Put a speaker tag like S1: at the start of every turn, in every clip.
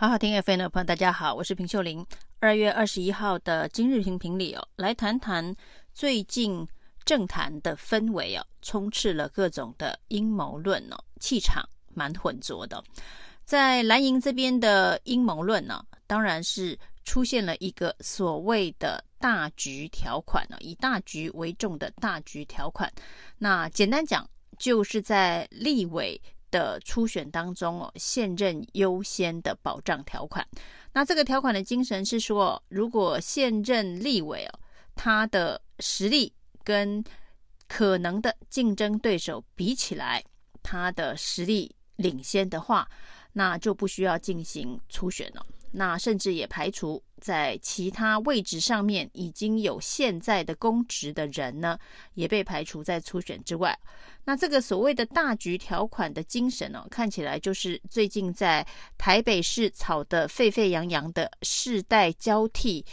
S1: 好好听 FM 的朋友，大家好，我是平秀玲。二月二十一号的今日评评里哦，来谈谈最近政坛的氛围哦，充斥了各种的阴谋论哦，气场蛮浑浊的。在蓝营这边的阴谋论呢，当然是出现了一个所谓的大局条款呢，以大局为重的大局条款。那简单讲，就是在立委。的初选当中哦，现任优先的保障条款。那这个条款的精神是说，如果现任立委哦，他的实力跟可能的竞争对手比起来，他的实力领先的话，那就不需要进行初选了。那甚至也排除在其他位置上面已经有现在的公职的人呢，也被排除在初选之外。那这个所谓的大局条款的精神呢、哦，看起来就是最近在台北市炒得沸沸扬扬的世代交替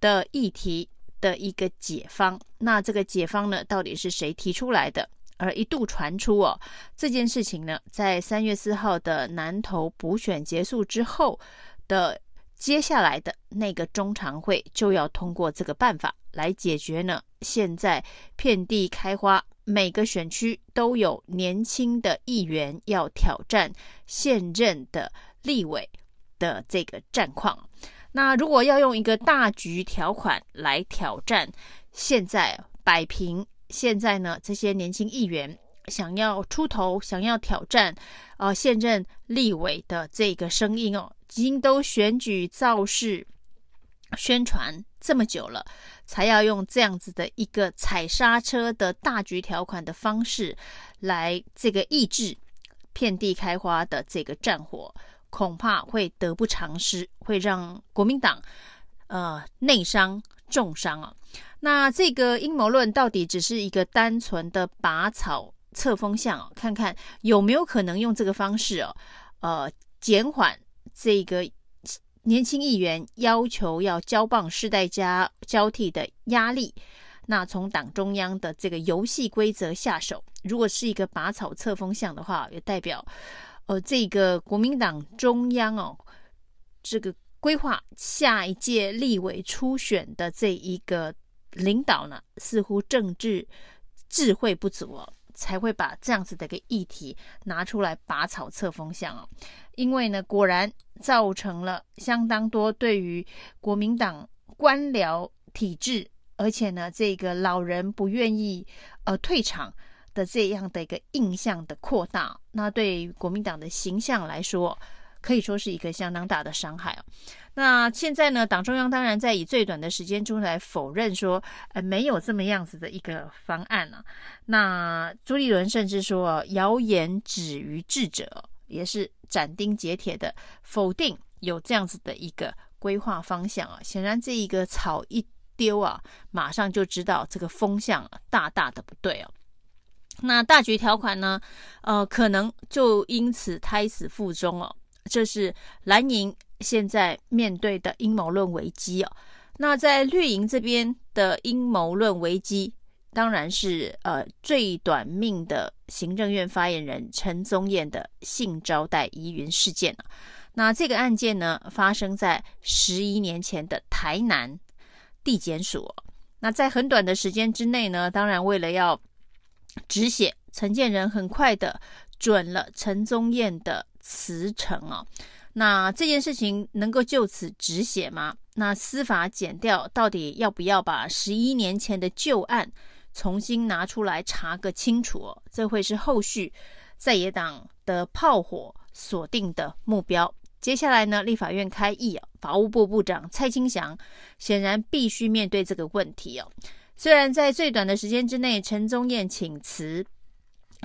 S1: 的议题的一个解方。那这个解方呢，到底是谁提出来的？而一度传出哦，这件事情呢，在三月四号的南投补选结束之后的接下来的那个中常会就要通过这个办法来解决呢。现在遍地开花。每个选区都有年轻的议员要挑战现任的立委的这个战况。那如果要用一个大局条款来挑战，现在摆平现在呢，这些年轻议员想要出头、想要挑战呃现任立委的这个声音哦，已经都选举造势宣传这么久了。才要用这样子的一个踩刹车的大局条款的方式来这个抑制遍地开花的这个战火，恐怕会得不偿失，会让国民党呃内伤重伤啊。那这个阴谋论到底只是一个单纯的拔草测风向哦？看看有没有可能用这个方式哦，呃，减缓这个。年轻议员要求要交棒世代加交替的压力，那从党中央的这个游戏规则下手，如果是一个拔草测风向的话，也代表，呃，这个国民党中央哦，这个规划下一届立委初选的这一个领导呢，似乎政治智慧不足哦。才会把这样子的一个议题拿出来拔草测风向哦，因为呢，果然造成了相当多对于国民党官僚体制，而且呢，这个老人不愿意呃退场的这样的一个印象的扩大，那对于国民党的形象来说，可以说是一个相当大的伤害哦。那现在呢，党中央当然在以最短的时间中来否认说，呃，没有这么样子的一个方案呢、啊。那朱立伦甚至说，谣言止于智者，也是斩钉截铁的否定有这样子的一个规划方向啊。显然，这一个草一丢啊，马上就知道这个风向大大的不对哦、那大局条款呢，呃，可能就因此胎死腹中哦、这是蓝营。现在面对的阴谋论危机哦，那在绿营这边的阴谋论危机，当然是呃最短命的行政院发言人陈宗彦的性招待疑云事件了。那这个案件呢，发生在十一年前的台南地检署。那在很短的时间之内呢，当然为了要止血，陈建仁很快的准了陈宗彦的辞呈啊。那这件事情能够就此止血吗？那司法检调到底要不要把十一年前的旧案重新拿出来查个清楚哦？这会是后续在野党的炮火锁定的目标。接下来呢，立法院开议啊，法务部部长蔡清祥显然必须面对这个问题哦。虽然在最短的时间之内，陈宗彦请辞。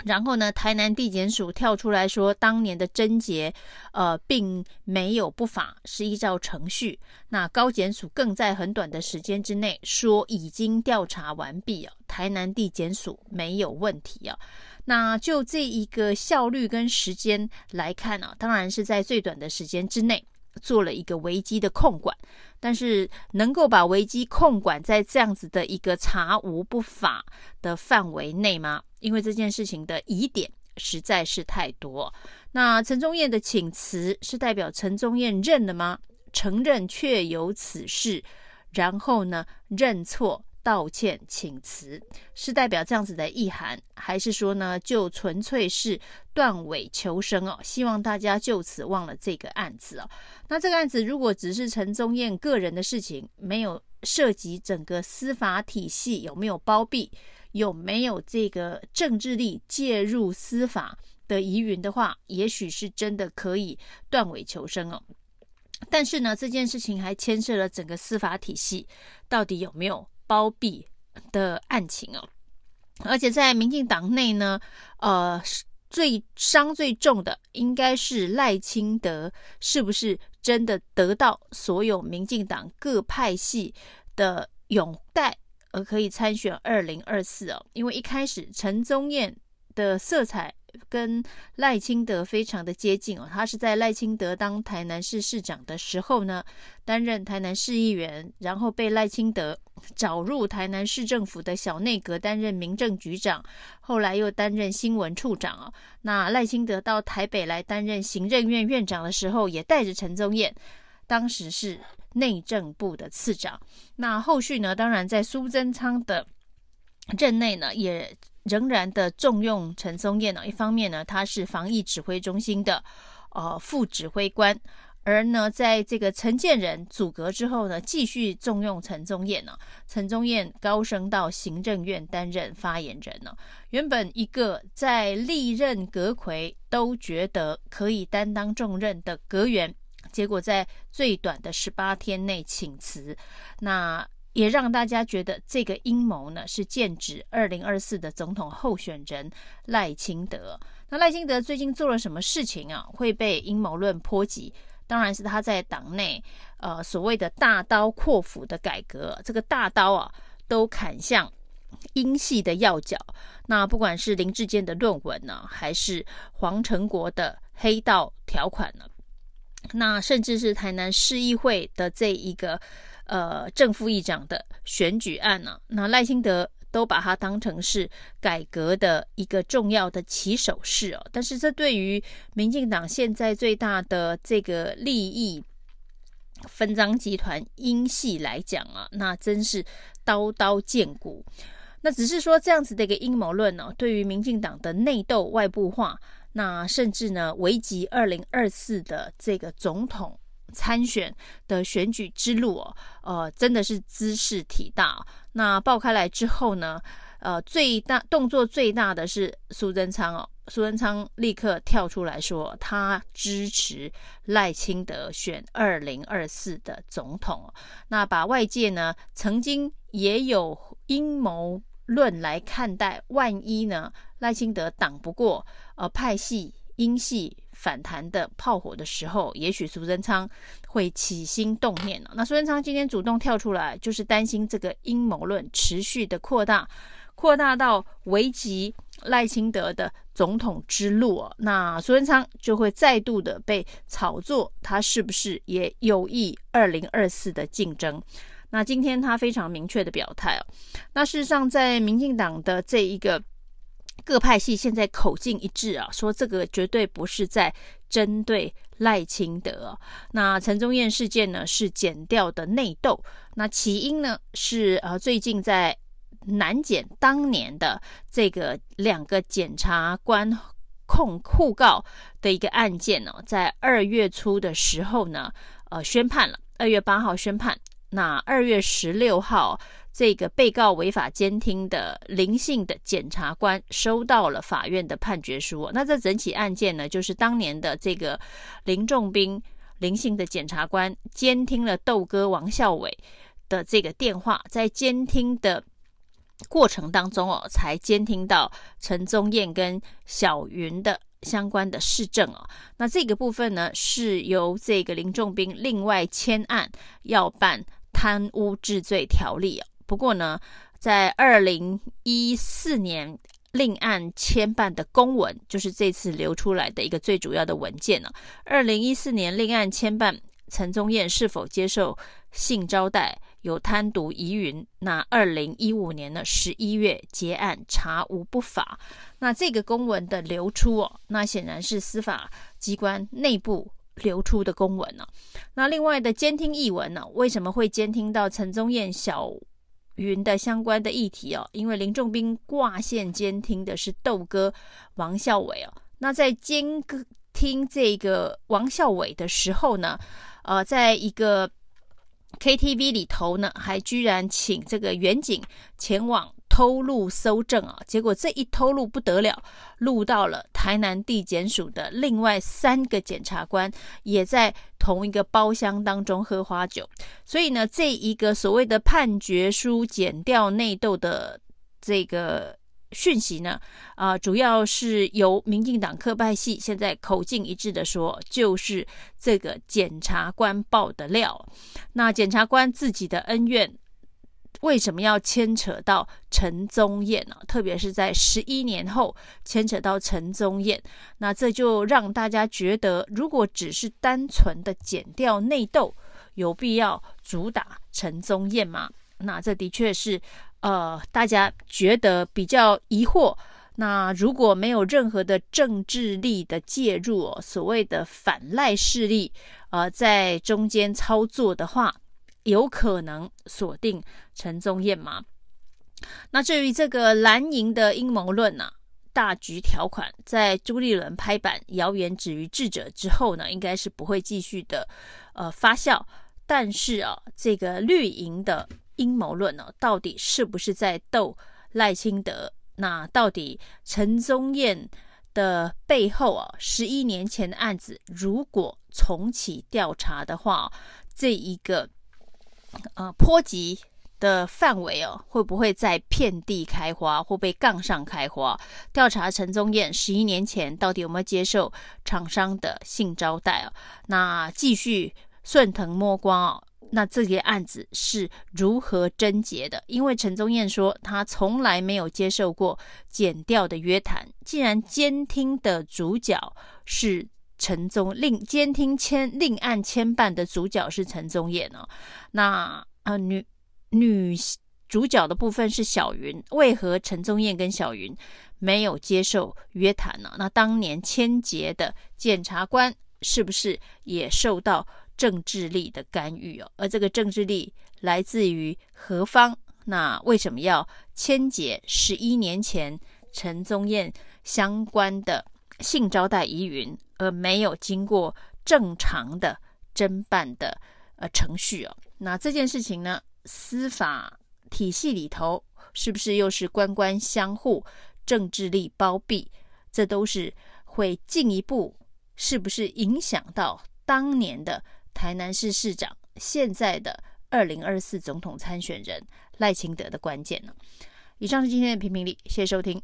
S1: 然后呢，台南地检署跳出来说，当年的侦结，呃，并没有不法，是依照程序。那高检署更在很短的时间之内说已经调查完毕啊，台南地检署没有问题啊。那就这一个效率跟时间来看啊，当然是在最短的时间之内做了一个危机的控管。但是能够把危机控管在这样子的一个查无不法的范围内吗？因为这件事情的疑点实在是太多。那陈宗彦的请辞是代表陈宗彦认了吗？承认确有此事，然后呢，认错。道歉请辞是代表这样子的意涵，还是说呢，就纯粹是断尾求生哦？希望大家就此忘了这个案子哦。那这个案子如果只是陈宗彦个人的事情，没有涉及整个司法体系有没有包庇，有没有这个政治力介入司法的疑云的话，也许是真的可以断尾求生哦。但是呢，这件事情还牵涉了整个司法体系，到底有没有？包庇的案情哦，而且在民进党内呢，呃，最伤最重的应该是赖清德，是不是真的得到所有民进党各派系的拥戴，而可以参选二零二四哦？因为一开始陈宗彦的色彩。跟赖清德非常的接近哦，他是在赖清德当台南市市长的时候呢，担任台南市议员，然后被赖清德找入台南市政府的小内阁担任民政局长，后来又担任新闻处长哦。那赖清德到台北来担任行政院院长的时候，也带着陈宗彦，当时是内政部的次长。那后续呢，当然在苏贞昌的任内呢，也。仍然的重用陈宗彦呢，一方面呢，他是防疫指挥中心的呃副指挥官，而呢，在这个陈建仁组阁之后呢，继续重用陈宗彦呢，陈宗彦高升到行政院担任发言人呢。原本一个在历任阁揆都觉得可以担当重任的阁员，结果在最短的十八天内请辞，那。也让大家觉得这个阴谋呢，是剑指二零二四的总统候选人赖清德。那赖清德最近做了什么事情啊，会被阴谋论波及？当然是他在党内呃所谓的大刀阔斧的改革，这个大刀啊都砍向英系的要角。那不管是林志坚的论文呢，还是黄成国的黑道条款呢，那甚至是台南市议会的这一个。呃，正副议长的选举案呢、啊，那赖清德都把它当成是改革的一个重要的起手式哦。但是这对于民进党现在最大的这个利益分赃集团英系来讲啊，那真是刀刀见骨。那只是说这样子的一个阴谋论呢、对于民进党的内斗外部化，那甚至呢危及二零二四的这个总统。参选的选举之路哦，呃，真的是兹事体大。那爆开来之后呢，呃，最大动作最大的是苏贞昌哦，苏贞昌立刻跳出来说，他支持赖清德选二零二四的总统。那把外界呢曾经也有阴谋论来看待，万一呢赖清德挡不过呃派系英系。反弹的炮火的时候，也许苏贞昌会起心动念了。那苏贞昌今天主动跳出来，就是担心这个阴谋论持续的扩大，扩大到危及赖清德的总统之路。那苏贞昌就会再度的被炒作，他是不是也有意二零二四的竞争？那今天他非常明确的表态哦。那事实上，在民进党的这一个。各派系现在口径一致啊，说这个绝对不是在针对赖清德。那陈宗彦事件呢，是检调的内斗。那起因呢，是呃最近在南检当年的这个两个检察官控互告的一个案件呢，在二月初的时候呢，呃宣判了，二月八号宣判。那二月十六号。这个被告违法监听的林姓的检察官收到了法院的判决书。那这整起案件呢，就是当年的这个林仲斌林姓的检察官监听了豆哥王孝伟的这个电话，在监听的过程当中哦，才监听到陈宗彦跟小云的相关的事证哦。那这个部分呢，是由这个林仲斌另外签案要办贪污治罪条例哦。不过呢，在二零一四年另案签办的公文，就是这次流出来的一个最主要的文件呢。二零一四年另案签办陈宗彦是否接受性招待，有贪渎疑云。那二零一五年的十一月结案查无不法。那这个公文的流出哦，那显然是司法机关内部流出的公文呢、那另外的监听译文呢、为什么会监听到陈宗彦、小云的相关的议题哦、因为林仲斌挂线监听的是豆哥王孝伟哦、那在监听这个王孝伟的时候呢，呃，在一个 KTV 里头呢，还居然请这个远景前往偷录搜证啊！结果这一偷录不得了，录到了台南地检署的另外三个检察官也在同一个包厢当中喝花酒。所以呢，这一个所谓的判决书检调内斗的这个。讯息呢？啊、主要是由民进党科派系现在口径一致的说，就是这个检察官爆的料。那检察官自己的恩怨，为什么要牵扯到陈宗彦呢？特别是在十一年后牵扯到陈宗彦，那这就让大家觉得，如果只是单纯的检调内斗，有必要主打陈宗彦吗？那这的确是。呃，大家觉得比较疑惑。那如果没有任何的政治力的介入，所谓的反赖势力，呃，在中间操作的话，有可能锁定陈宗彦吗？那至于这个蓝营的阴谋论呢、啊，大局条款在朱立伦拍板谣言止于智者之后呢，应该是不会继续的呃发酵。但是啊，这个绿营的。阴谋论呢，到底是不是在斗赖清德？那到底陈宗彦的背后啊，十一年前的案子，如果重启调查的话，这一个呃波及的范围哦，会不会在遍地开花，或被杠上开花？调查陈宗彦十一年前到底有没有接受厂商的性招待啊？那继续顺藤摸瓜哦？那这些案子是如何侦结的？因为陈宗彦说他从来没有接受过剪掉的约谈。既然监听的主角是陈宗，令监听牵另案牵办的主角是陈宗彦哦？那呃女女主角的部分是小云，为何陈宗彦跟小云没有接受约谈呢？那当年牵结的检察官是不是也受到？政治力的干预哦，而这个政治力来自于何方？那为什么要牵结十一年前陈宗彦相关的性招待疑云，而没有经过正常的侦办的呃程序哦？那这件事情呢，司法体系里头是不是又是官官相护、政治力包庇？这都是会进一步是不是影响到当年的？台南市市长，现在的二零二四总统参选人赖清德的关键呢？以上是今天的评评理，谢谢收听。